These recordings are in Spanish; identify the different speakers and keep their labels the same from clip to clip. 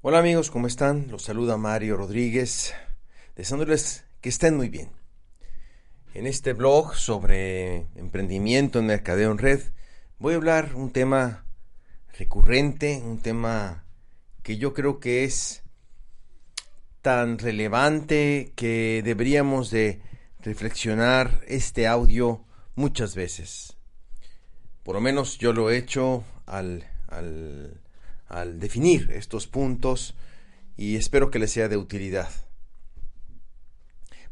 Speaker 1: Hola amigos, ¿cómo están? Los saluda Mario Rodríguez, deseándoles que estén muy bien. En este blog sobre emprendimiento en mercadeo en red voy a hablar un tema recurrente, un tema que yo creo que es tan relevante que deberíamos de reflexionar este audio muchas veces. Por lo menos yo lo he hecho al, al, al definir estos puntos y espero que les sea de utilidad.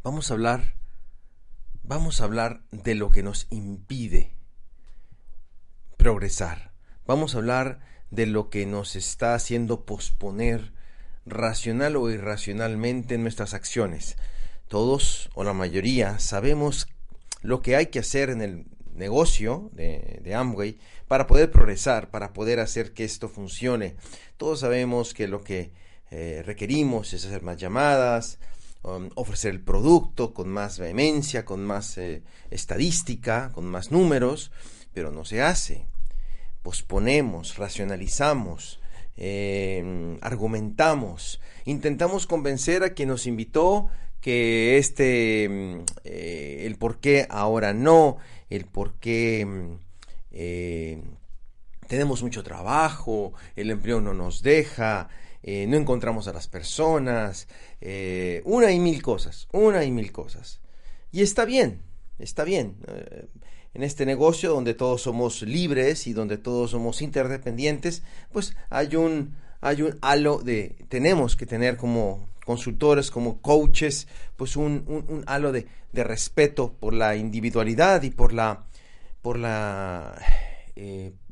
Speaker 1: Vamos a hablar vamos a hablar de lo que nos impide progresar. Vamos a hablar de lo que nos está haciendo posponer racional o irracionalmente nuestras acciones. Todos o la mayoría sabemos lo que hay que hacer en el negocio de, Amway para poder progresar, para poder hacer que esto funcione. Todos sabemos que lo que eh, requerimos es hacer más llamadas, Um, ofrecer el producto con más vehemencia, con más eh, estadística, con más números, pero no se hace. Posponemos, racionalizamos, em, argumentamos, intentamos convencer a quien nos invitó que este, em, eh, el por qué ahora no, el por qué em, eh, tenemos mucho trabajo, el empleo no nos deja, eh, no encontramos a las personas, eh, una y mil cosas, una y mil cosas. Y está bien, está bien. En este negocio donde todos somos libres y donde todos somos interdependientes, pues hay un, hay un halo de, tenemos que tener como consultores, como coaches, pues un, un, halo de, respeto por la individualidad y por la, por la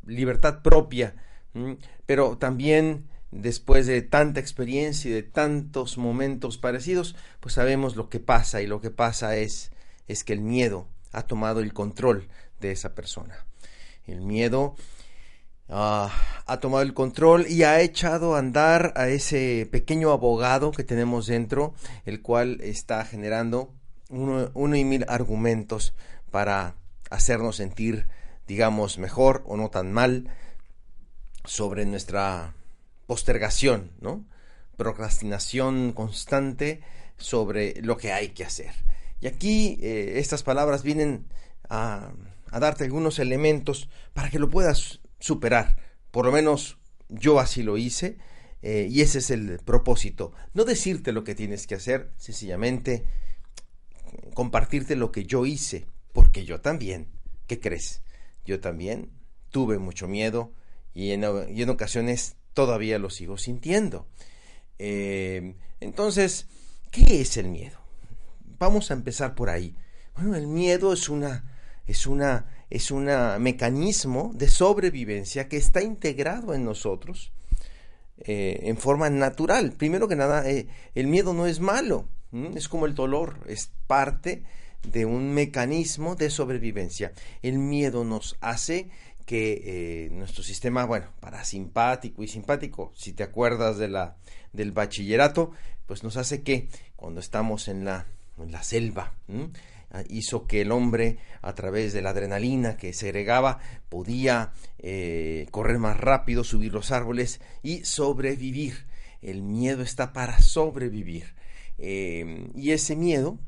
Speaker 1: libertad propia, pero también después de tanta experiencia y de tantos momentos parecidos, pues sabemos lo que pasa y lo que pasa es, es que el miedo ha tomado el control de esa persona. El miedo ah, ha tomado el control y ha echado a andar a ese pequeño abogado que tenemos dentro, el cual está generando uno, y mil argumentos para hacernos sentir, digamos, mejor o no tan mal sobre nuestra postergación, ¿no? Procrastinación constante sobre lo que hay que hacer. Y aquí eh, estas palabras vienen a, darte algunos elementos para que lo puedas superar. Por lo menos yo así lo hice eh, y ese es el propósito. No decirte lo que tienes que hacer, sencillamente compartirte lo que yo hice, porque yo también, ¿qué crees? Yo también tuve mucho miedo y en, ocasiones todavía lo sigo sintiendo. Eh, entonces, ¿qué es el miedo? Vamos a empezar por ahí. Bueno, el miedo es una es una es un mecanismo de sobrevivencia que está integrado en nosotros eh, en forma natural. Primero que nada, eh, el miedo no es malo, es como el dolor, es parte de un mecanismo de sobrevivencia. El miedo nos hace que eh, nuestro sistema, bueno, parasimpático y simpático, si te acuerdas de la, del bachillerato, pues nos hace que cuando estamos en la, en la selva, hizo que el hombre, a través de la adrenalina que segregaba, podía eh, correr más rápido, subir los árboles y sobrevivir. El miedo está para sobrevivir. Eh, y ese miedo,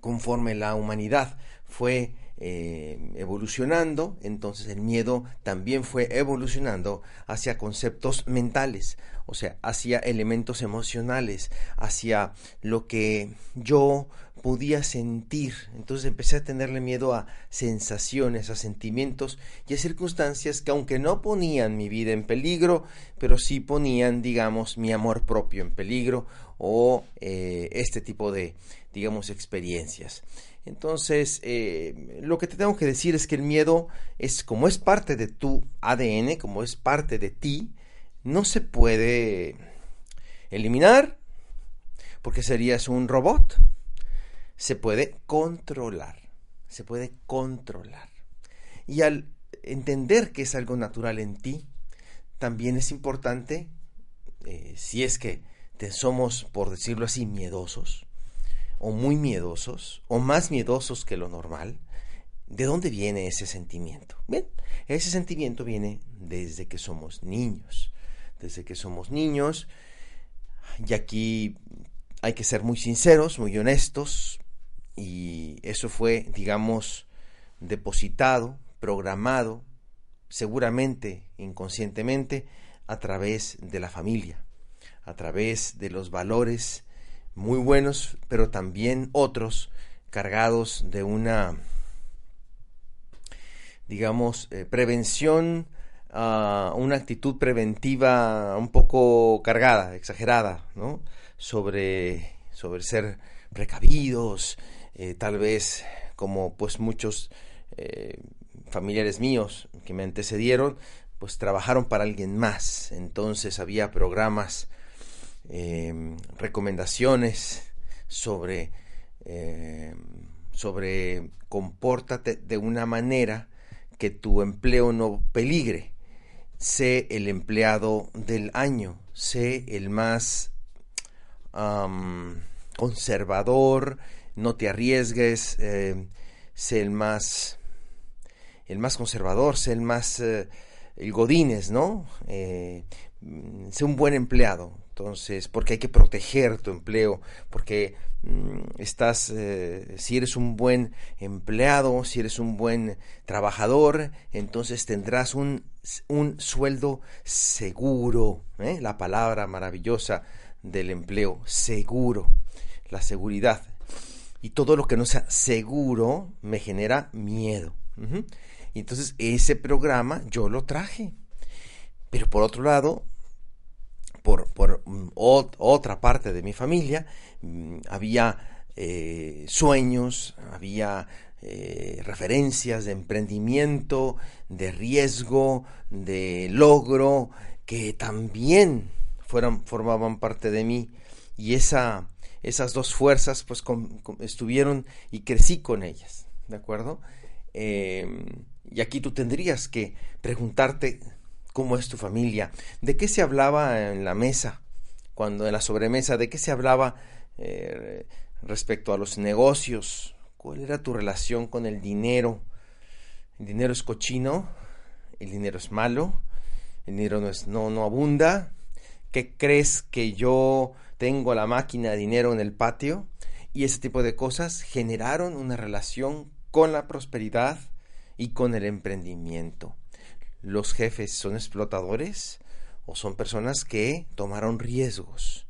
Speaker 1: conforme la humanidad fue eh, evolucionando, entonces el miedo también fue evolucionando hacia conceptos mentales, o sea, hacia elementos emocionales, hacia lo que yo podía sentir. Entonces empecé a tenerle miedo a sensaciones, a sentimientos y a circunstancias que aunque no ponían mi vida en peligro, pero sí ponían, digamos, mi amor propio en peligro o eh, este tipo de, digamos, experiencias. Entonces, eh, lo que te tengo que decir es que el miedo es como es parte de tu ADN, como es parte de ti, no se puede eliminar porque serías un robot. Se puede controlar, se puede controlar. Y al entender que es algo natural en ti, también es importante, eh, si es que te somos, por decirlo así, miedosos, o muy miedosos o más miedosos que lo normal, ¿de dónde viene ese sentimiento? Bien, ese sentimiento viene desde que somos niños, desde que somos niños. Y aquí hay que ser muy sinceros, muy honestos. Y eso fue, digamos, depositado, programado, seguramente inconscientemente, a través de la familia, a través de los valores muy buenos, pero también otros cargados de una, digamos, eh, prevención, uh, una actitud preventiva un poco cargada, exagerada, ¿no? Sobre, sobre ser precavidos, eh, tal vez como pues muchos eh, familiares míos que me antecedieron, pues trabajaron para alguien más. Entonces había programas, em, recomendaciones sobre, em, sobre compórtate de una manera que tu empleo no peligre. Sé el empleado del año, sé el más conservador, no te arriesgues, em, sé el más el más conservador, sé el más eh, el godines, ¿no? Eh, sé un buen empleado, entonces, porque hay que proteger tu empleo, porque mm, estás, eh, si eres un buen empleado, si eres un buen trabajador, entonces tendrás un, un sueldo seguro, ¿eh? la palabra maravillosa del empleo, seguro, la seguridad. Y todo lo que no sea seguro me genera miedo. Y entonces ese programa yo lo traje. Pero por otro lado, por, por mm, otra parte de mi familia, mm, había eh, sueños, había eh, referencias de emprendimiento, de riesgo, de logro, que también formaban parte de mí. Y esa, esas dos fuerzas pues estuvieron y crecí con ellas, ¿de acuerdo? Em, y aquí tú tendrías que preguntarte cómo es tu familia, de qué se hablaba en la mesa, cuando en la sobremesa, de qué se hablaba eh, respecto a los negocios, cuál era tu relación con el dinero. El dinero es cochino, el dinero es malo, el dinero no, es, no, no abunda. ¿Qué crees que yo tengo la máquina de dinero en el patio? Y ese tipo de cosas generaron una relación con la prosperidad, y con el emprendimiento. ¿Los jefes son explotadores o son personas que tomaron riesgos?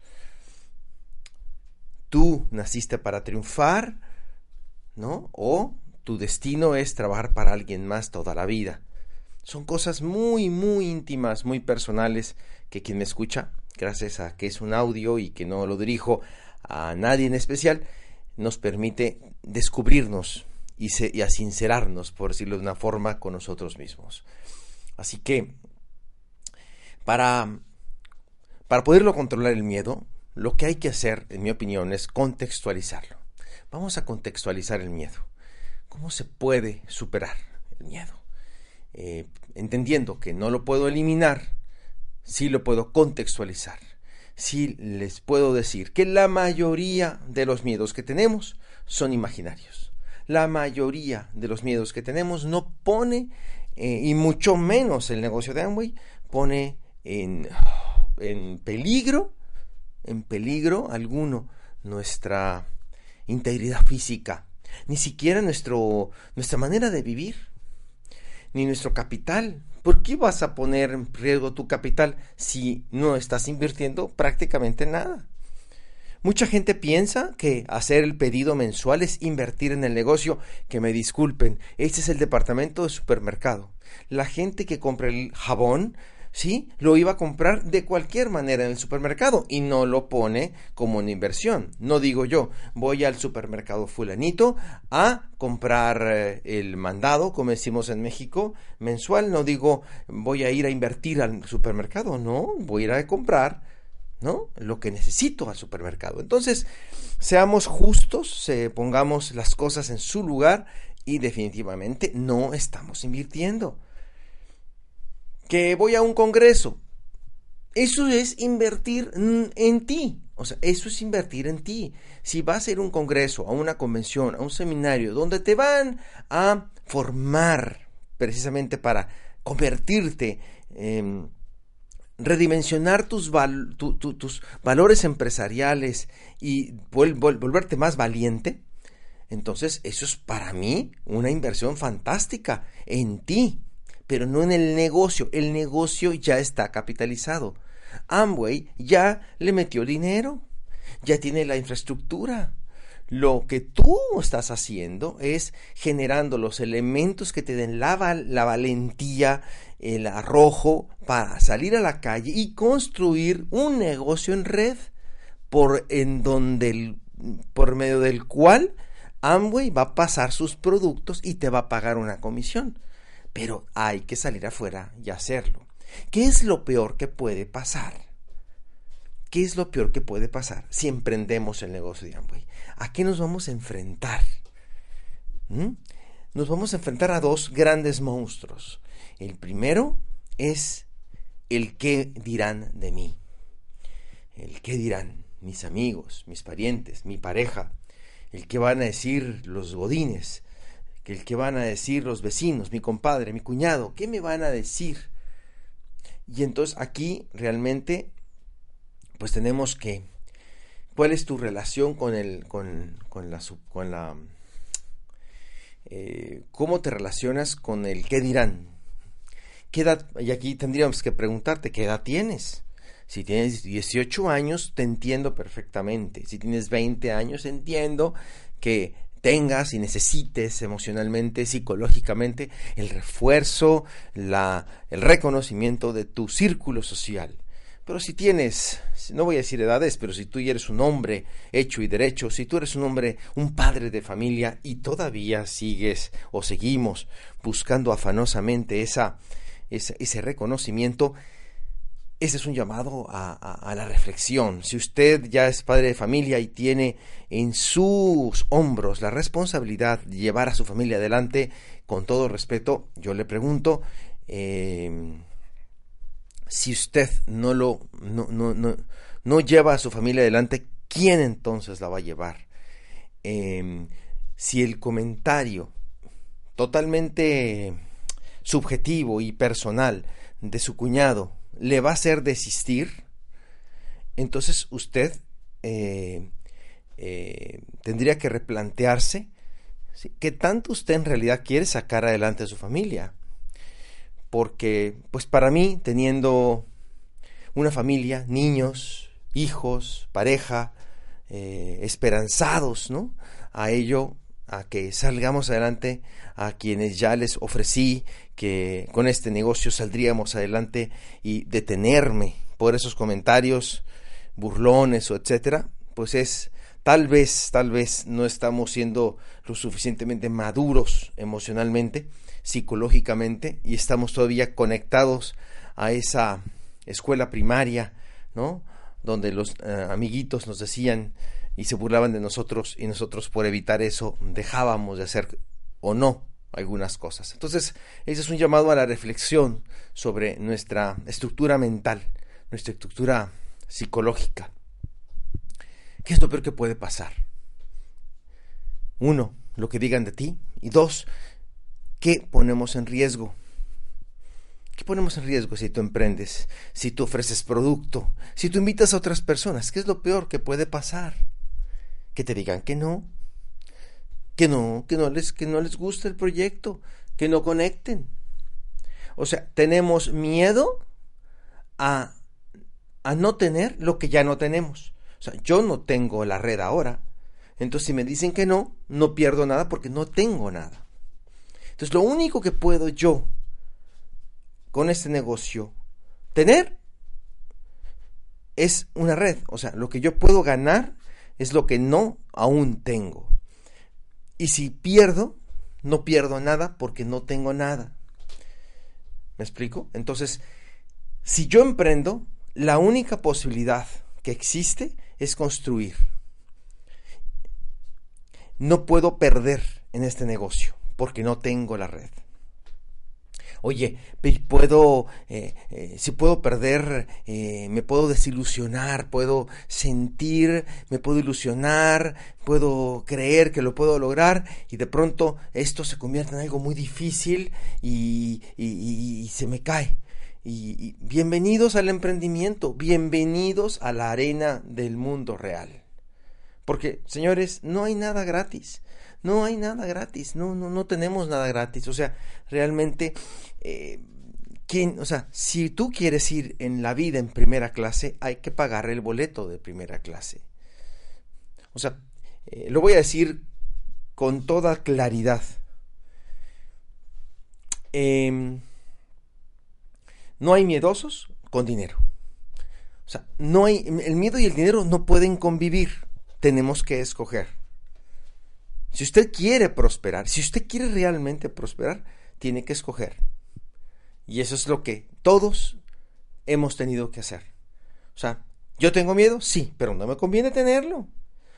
Speaker 1: Tú naciste para triunfar, ¿no? O tu destino es trabajar para alguien más toda la vida. Son cosas muy, muy íntimas, muy personales que quien me escucha, gracias a que es un audio y que no lo dirijo a nadie en especial, nos permite descubrirnos y, a sincerarnos, por decirlo de una forma, con nosotros mismos. Así que, para, para poderlo controlar el miedo, lo que hay que hacer, en mi opinión, es contextualizarlo. Vamos a contextualizar el miedo. ¿Cómo se puede superar el miedo? Eh, entendiendo que no lo puedo eliminar, sí lo puedo contextualizar. Sí les puedo decir que la mayoría de los miedos que tenemos son imaginarios la mayoría de los miedos que tenemos no pone, eh, y mucho menos el negocio de Amway, pone en, en peligro, en peligro alguno nuestra integridad física, ni siquiera nuestro, nuestra manera de vivir, ni nuestro capital. ¿Por qué vas a poner en riesgo tu capital si no estás invirtiendo prácticamente nada? Mucha gente piensa que hacer el pedido mensual es invertir en el negocio. Que me disculpen, este es el departamento de supermercado. La gente que compra el jabón, ¿sí? Lo iba a comprar de cualquier manera en el supermercado y no lo pone como una inversión. No digo yo, voy al supermercado fulanito a comprar eh, el mandado, como decimos en México, mensual. No digo, voy a ir a invertir al supermercado, no, voy a ir a comprar Lo que necesito al supermercado. Entonces, seamos justos, pongamos las cosas en su lugar y definitivamente no estamos invirtiendo. Que voy a un congreso. Eso es invertir en ti. O sea, eso es invertir en ti. Si vas a ir a un congreso, a una convención, a un seminario, donde te van a formar precisamente para convertirte en redimensionar tus, valores empresariales y volverte más valiente, entonces eso es para mí una inversión fantástica en ti, pero no en el negocio. El negocio ya está capitalizado. Amway ya le metió dinero, ya tiene la infraestructura. Lo que tú estás haciendo es generando los elementos que te den la, la valentía, el arrojo para salir a la calle y construir un negocio en red por en donde por medio del cual Amway va a pasar sus productos y te va a pagar una comisión. Pero hay que salir afuera y hacerlo. ¿Qué es lo peor que puede pasar? ¿Qué es lo peor que puede pasar si emprendemos el negocio de Amway? ¿A qué nos vamos a enfrentar? ¿Mm? Nos vamos a enfrentar a dos grandes monstruos. El primero es el qué dirán de mí. El qué dirán mis amigos, mis parientes, mi pareja, el que van a decir los godines, el que van a decir los vecinos, mi compadre, mi cuñado, ¿qué me van a decir? Y entonces aquí realmente pues tenemos que cuál es tu relación con el con, con la con la eh, cómo te relacionas con el qué dirán ¿Qué edad? y aquí tendríamos que preguntarte qué edad tienes si tienes 18 años, te entiendo perfectamente. Si tienes 20 años, entiendo que tengas y necesites emocionalmente, psicológicamente, el refuerzo, la, el reconocimiento de tu círculo social. Pero si tienes, no voy a decir edades, pero si tú eres un hombre hecho y derecho, si tú eres un hombre, un padre de familia y todavía sigues o seguimos buscando afanosamente esa, ese reconocimiento, ese es un llamado a, la reflexión. Si usted ya es padre de familia y tiene en sus hombros la responsabilidad de llevar a su familia adelante, con todo respeto, yo le pregunto, em, si usted no lo no, no, no, lleva a su familia adelante, ¿quién entonces la va a llevar? Em, si el comentario totalmente subjetivo y personal de su cuñado le va a hacer desistir, entonces usted eh, eh, tendría que replantearse qué tanto usted en realidad quiere sacar adelante a su familia. Porque, pues para mí, teniendo una familia, niños, hijos, pareja, eh, esperanzados, ¿no? A ello, a que salgamos adelante, a quienes ya les ofrecí que con este negocio saldríamos adelante y detenerme por esos comentarios burlones o etcétera, pues es tal vez, tal vez no estamos siendo lo suficientemente maduros emocionalmente, psicológicamente y estamos todavía conectados a esa escuela primaria, ¿no? Donde los eh, amiguitos nos decían y se burlaban de nosotros y nosotros por evitar eso dejábamos de hacer o no algunas cosas. Entonces, ese es un llamado a la reflexión sobre nuestra estructura mental, nuestra estructura psicológica. ¿Qué es lo peor que puede pasar? Uno, lo que digan de ti. Y dos, ¿qué ponemos en riesgo? ¿Qué ponemos en riesgo si tú emprendes, si tú ofreces producto, si tú invitas a otras personas? ¿Qué es lo peor que puede pasar? Que te digan que no, que no, que no les, que no les guste el proyecto, que no conecten. O sea, tenemos miedo a, a no tener lo que ya no tenemos. O sea, yo no tengo la red ahora. Entonces, si me dicen que no, no pierdo nada porque no tengo nada. Entonces, lo único que puedo yo con este negocio tener es una red. O sea, lo que yo puedo ganar es lo que no aún tengo. Y si pierdo, no pierdo nada porque no tengo nada. ¿Me explico? Entonces, si yo emprendo, la única posibilidad que existe es construir. No puedo perder en este negocio porque no tengo la red oye, puedo, eh, eh, si puedo perder, eh, me puedo desilusionar, puedo sentir, me puedo ilusionar, puedo creer que lo puedo lograr y de pronto esto se convierte en algo muy difícil y, y se me cae. Y, bienvenidos al emprendimiento, bienvenidos a la arena del mundo real. Porque, señores, no hay nada gratis. No hay nada gratis. No, no, no tenemos nada gratis. O sea, realmente, eh, ¿quién, o sea, si tú quieres ir en la vida en primera clase, hay que pagar el boleto de primera clase. O sea, eh, lo voy a decir con toda claridad. Eh, no hay miedosos con dinero. O sea, no hay, el miedo y el dinero no pueden convivir. Tenemos que escoger. Si usted quiere prosperar, si usted quiere realmente prosperar, tiene que escoger. Y eso es lo que todos hemos tenido que hacer. O sea, ¿yo tengo miedo? Sí, pero no me conviene tenerlo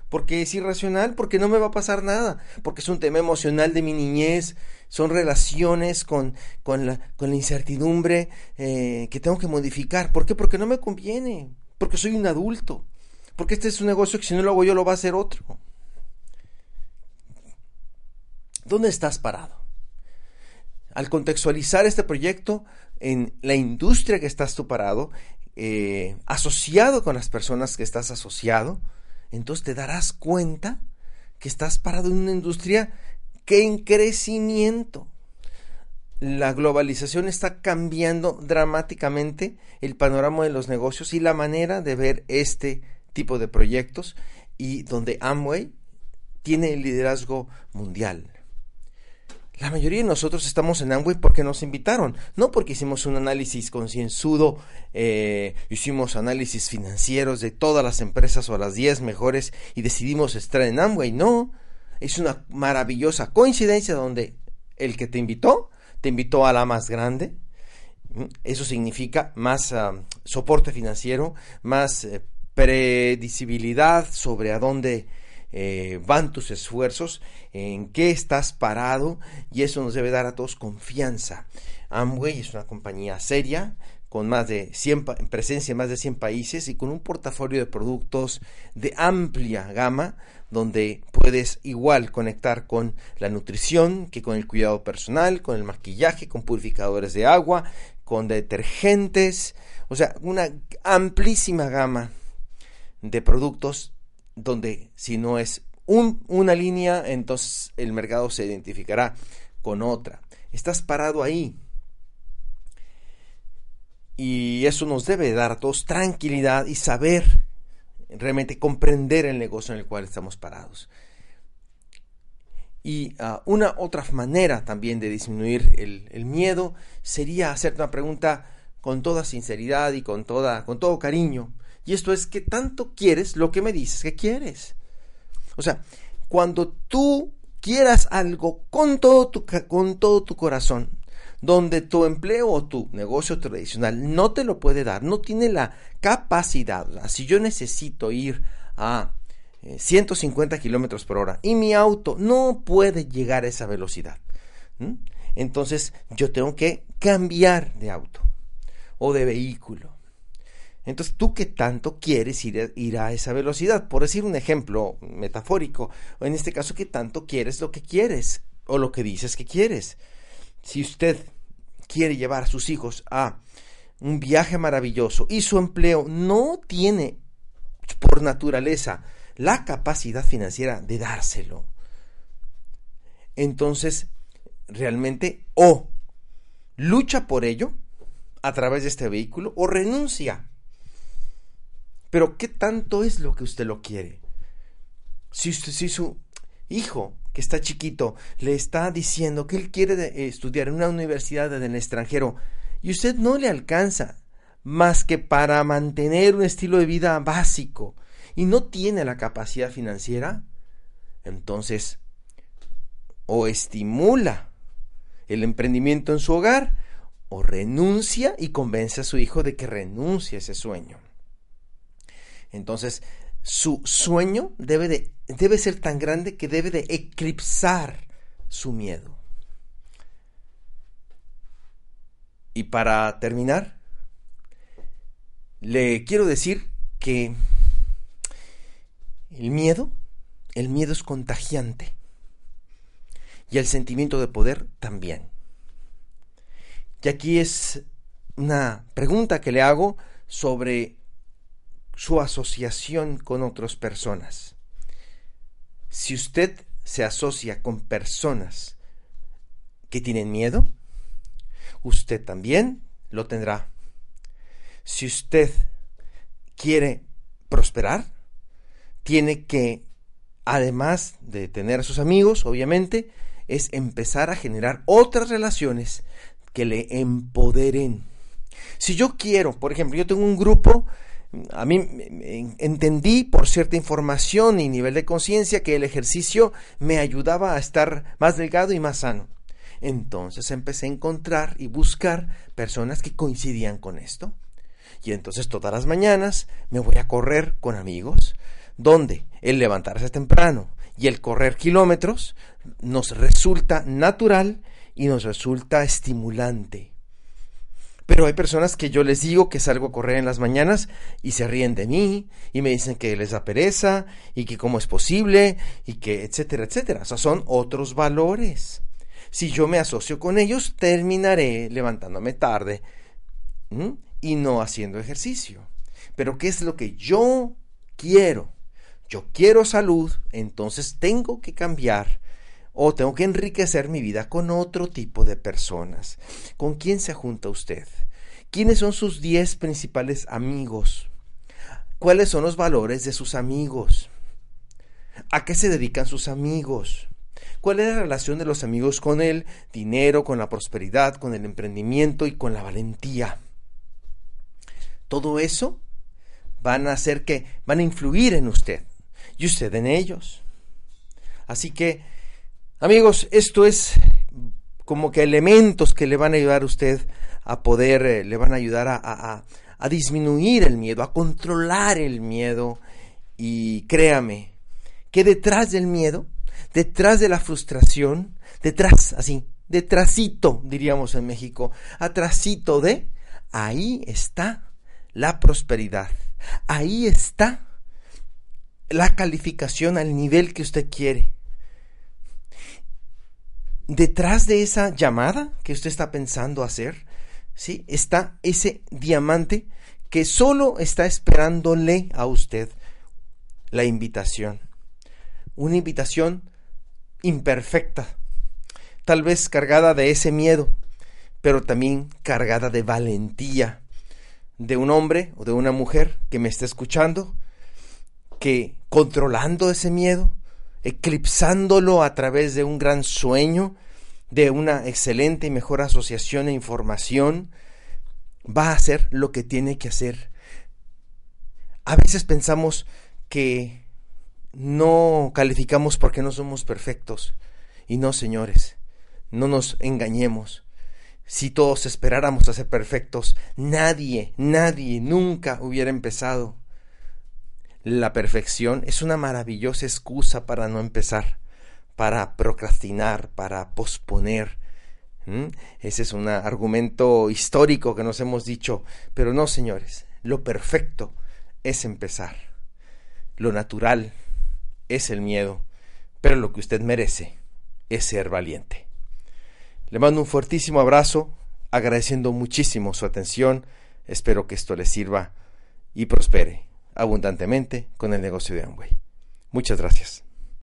Speaker 1: porque es irracional, porque no me va a pasar nada, porque es un tema emocional de mi niñez, son relaciones con, con, la, con la, incertidumbre eh, que tengo que modificar. ¿Por qué? Porque no me conviene, porque soy un adulto, porque este es un negocio que si no lo hago yo lo va a hacer otro. ¿Dónde estás parado? Al contextualizar este proyecto en la industria que estás tú parado, eh, asociado con las personas que estás asociado, entonces te darás cuenta que estás parado en una industria que en crecimiento. La globalización está cambiando dramáticamente el panorama de los negocios y la manera de ver este tipo de proyectos y donde Amway tiene el liderazgo mundial. La mayoría de nosotros estamos en Amway porque nos invitaron, no porque hicimos un análisis concienzudo, eh, hicimos análisis financieros de todas las empresas o las 10 mejores y decidimos estar en Amway, no, es una maravillosa coincidencia donde el que te invitó, te invitó a la más grande, eso significa más ah, soporte financiero, más eh, sobre a dónde eh, van tus esfuerzos, en qué estás parado y eso nos debe dar a todos confianza. Amway es una compañía seria con más de 100 presencia en más de 100 países y con un portafolio de productos de amplia gama donde puedes igual conectar con la nutrición que con el cuidado personal, con el maquillaje, con purificadores de agua, con detergentes, o sea, una amplísima gama de productos donde si no es una línea, entonces el mercado se identificará con otra. Estás parado ahí. Y eso nos debe dar a todos tranquilidad y saber realmente comprender el negocio en el cual estamos parados. Y ah, una otra manera también de disminuir el, el, miedo sería hacerte una pregunta con toda sinceridad y con, toda, con todo cariño. Y esto es, ¿qué tanto quieres lo que me dices que quieres? O sea, cuando tú quieras algo con todo tu, con todo tu corazón, donde tu empleo o tu negocio tradicional no te lo puede dar, no tiene la capacidad. si yo necesito ir a 150 eh, kilómetros por hora y mi auto no puede llegar a esa velocidad, entonces yo tengo que cambiar de auto o de vehículo. Entonces, ¿tú qué tanto quieres ir a, esa velocidad? Por decir un ejemplo metafórico, o en este caso, ¿qué tanto quieres lo que quieres o lo que dices que quieres? Si usted quiere llevar a sus hijos a un viaje maravilloso y su empleo no tiene por naturaleza la capacidad financiera de dárselo, entonces realmente o lucha por ello a través de este vehículo o renuncia pero ¿qué tanto es lo que usted lo quiere? Si, si su hijo, que está chiquito, le está diciendo que él quiere eh, estudiar en una universidad en el extranjero y usted no le alcanza más que para mantener un estilo de vida básico y no tiene la capacidad financiera, entonces o estimula el emprendimiento en su hogar o renuncia y convence a su hijo de que renuncie a ese sueño. Entonces, su sueño debe, de, debe ser tan grande que debe de eclipsar su miedo. Y para terminar, le quiero decir que el miedo, el miedo es contagiante. Y el sentimiento de poder también. Y aquí es una pregunta que le hago sobre su asociación con otras personas. Si usted se asocia con personas que tienen miedo, usted también lo tendrá. Si usted quiere prosperar, tiene que, además de tener a sus amigos, obviamente, es empezar a generar otras relaciones que le empoderen. Si yo quiero, por ejemplo, yo tengo un grupo, a mí entendí por cierta información y nivel de conciencia que el ejercicio me ayudaba a estar más delgado y más sano. Entonces empecé a encontrar y buscar personas que coincidían con esto. Y entonces todas las mañanas me voy a correr con amigos, donde el levantarse temprano y el correr kilómetros nos resulta natural y nos resulta estimulante. Pero hay personas que yo les digo que salgo a correr en las mañanas y se ríen de mí y me dicen que les da pereza y que cómo es posible y que etcétera, etcétera. O sea, son otros valores. Si yo me asocio con ellos, terminaré levantándome tarde y no haciendo ejercicio. Pero ¿qué es lo que yo quiero? Yo quiero salud, entonces tengo que cambiar o tengo que enriquecer mi vida con otro tipo de personas. ¿Con quién se junta usted? ¿Quiénes son sus 10 principales amigos? ¿Cuáles son los valores de sus amigos? ¿A qué se dedican sus amigos? ¿Cuál es la relación de los amigos con el dinero, con la prosperidad, con el emprendimiento y con la valentía? Todo eso van a hacer que van a influir en usted y usted en ellos. Así que, amigos, esto es como que elementos que le van a ayudar a usted a poder, eh, le van a ayudar a, a disminuir el miedo, a controlar el miedo. Y créame, que detrás del miedo, detrás de la frustración, detrás, así, detrásito, diríamos en México, atrásito de, ahí está la prosperidad, ahí está la calificación al nivel que usted quiere. Detrás de esa llamada que usted está pensando hacer, ¿sí? está ese diamante que solo está esperándole a usted la invitación. Una invitación imperfecta, tal vez cargada de ese miedo, pero también cargada de valentía de un hombre o de una mujer que me está escuchando que controlando ese miedo, eclipsándolo a través de un gran sueño, de una excelente y mejor asociación e información, va a hacer lo que tiene que hacer. A veces pensamos que no calificamos porque no somos perfectos. Y no, señores, no nos engañemos. Si todos esperáramos a ser perfectos, nadie, nadie nunca hubiera empezado. La perfección es una maravillosa excusa para no empezar, para procrastinar, para posponer. Ese es un argumento histórico que nos hemos dicho, pero no, señores, lo perfecto es empezar. Lo natural es el miedo, pero lo que usted merece es ser valiente. Le mando un fuertísimo abrazo, agradeciendo muchísimo su atención. Espero que esto le sirva y prospere abundantemente con el negocio de Amway. Muchas gracias.